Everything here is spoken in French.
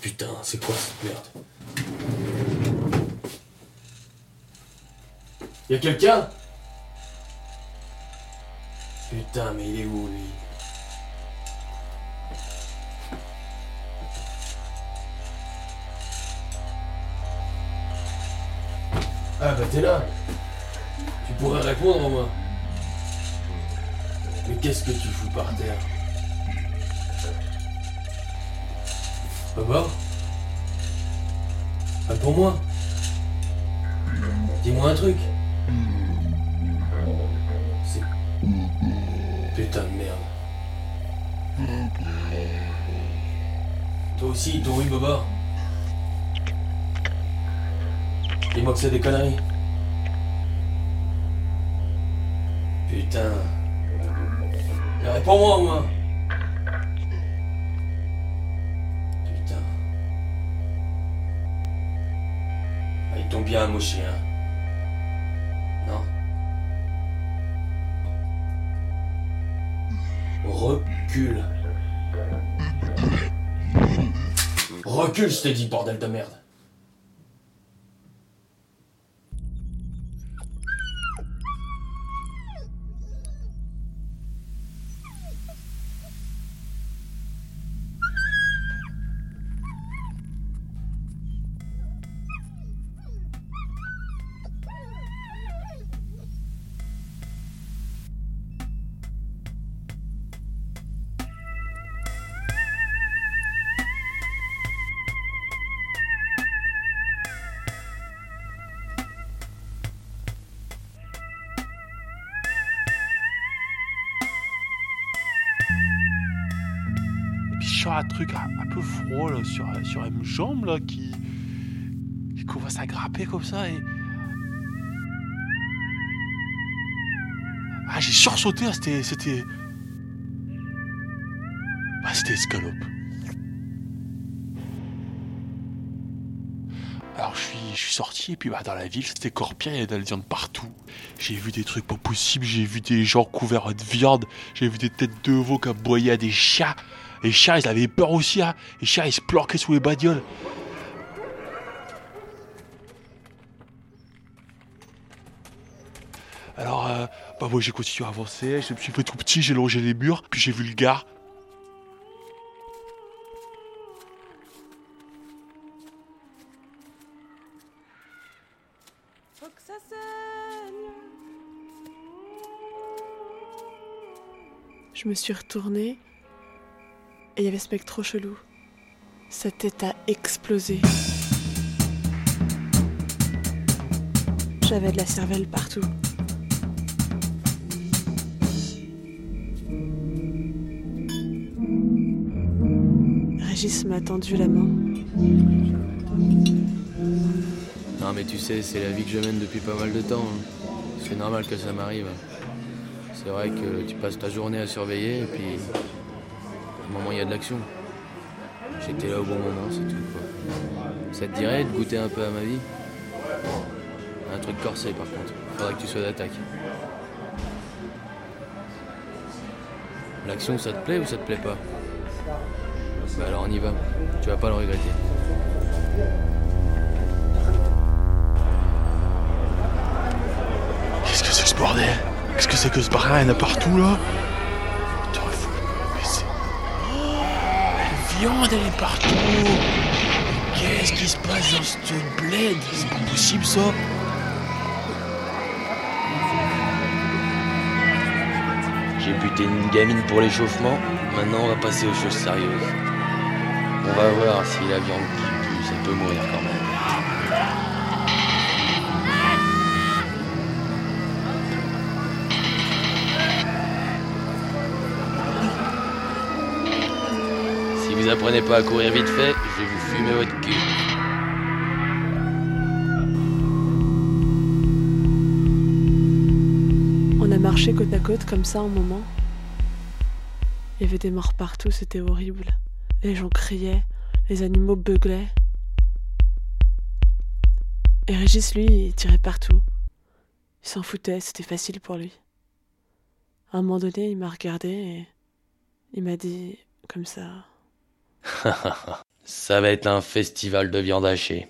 Putain, c'est quoi cette merde? Y'a quelqu'un? Putain, mais il est où lui? Ah bah t'es là. Tu pourrais répondre au moins Mais qu'est-ce que tu fous par terre? Papa Réponds-moi Dis-moi un truc C'est... Putain de merde. Toi aussi, ton oui, Baba Dis-moi que c'est des conneries. Putain. Réponds-moi, moi. Putain. Bien amoché, hein. Non? Recule. Recule, je t'ai dit, bordel de merde. Truc un, peu froid là, sur, sur une jambe là qui, qui commence à grapper comme ça et. Ah j'ai sursauté, c'était. C'était. Bah c'était escalope. Alors je suis, je suis sorti et puis bah, dans la ville c'était corpien, il y avait de la viande partout. J'ai vu des trucs pas possibles, j'ai vu des gens couverts de viande, j'ai vu des têtes de veau qui aboyaient à des chats. Les chats ils avaient peur aussi, hein. les chats ils se planquaient sous les bagnoles. Alors euh, bah moi j'ai continué à avancer, je me suis fait tout petit, j'ai longé les murs, puis j'ai vu le gars. Faut que ça saigne. Je me suis retournée il y avait ce mec chelou. Sa tête a explosé. J'avais de la cervelle partout. Régis m'a tendu la main. Non mais tu sais, c'est la vie que je mène depuis pas mal de temps. hein. C'est normal que ça m'arrive. C'est vrai que tu passes ta journée à surveiller et puis il y a de l'action. J'étais là au bon moment, c'est tout quoi. Ça te dirait de goûter un peu à ma vie? Un truc corsé par contre. Faudrait que tu sois d'attaque. L'action ça te plaît ou ça te plaît pas? Bah alors on y va. Tu vas pas le regretter. Qu'est-ce que c'est que ce bordel? Qu'est-ce que c'est que ce brin Il y en a partout là? Elle est partout Qu'est-ce qui se passe dans cette bled? C'est pas possible ça J'ai buté une gamine pour l'échauffement, maintenant on va passer aux choses sérieuses. On va voir si la viande qui pue, ça peut mourir quand même. Apprenez pas à courir vite fait, je vais vous fumer votre cul. On a marché côte à côte comme ça un moment. Il y avait des morts partout, c'était horrible. Les gens criaient, les animaux beuglaient. Et Régis, lui, il tirait partout. Il s'en foutait, c'était facile pour lui. À un moment donné, il m'a regardé et il m'a dit, comme ça, Ça va être un festival de viande hachée.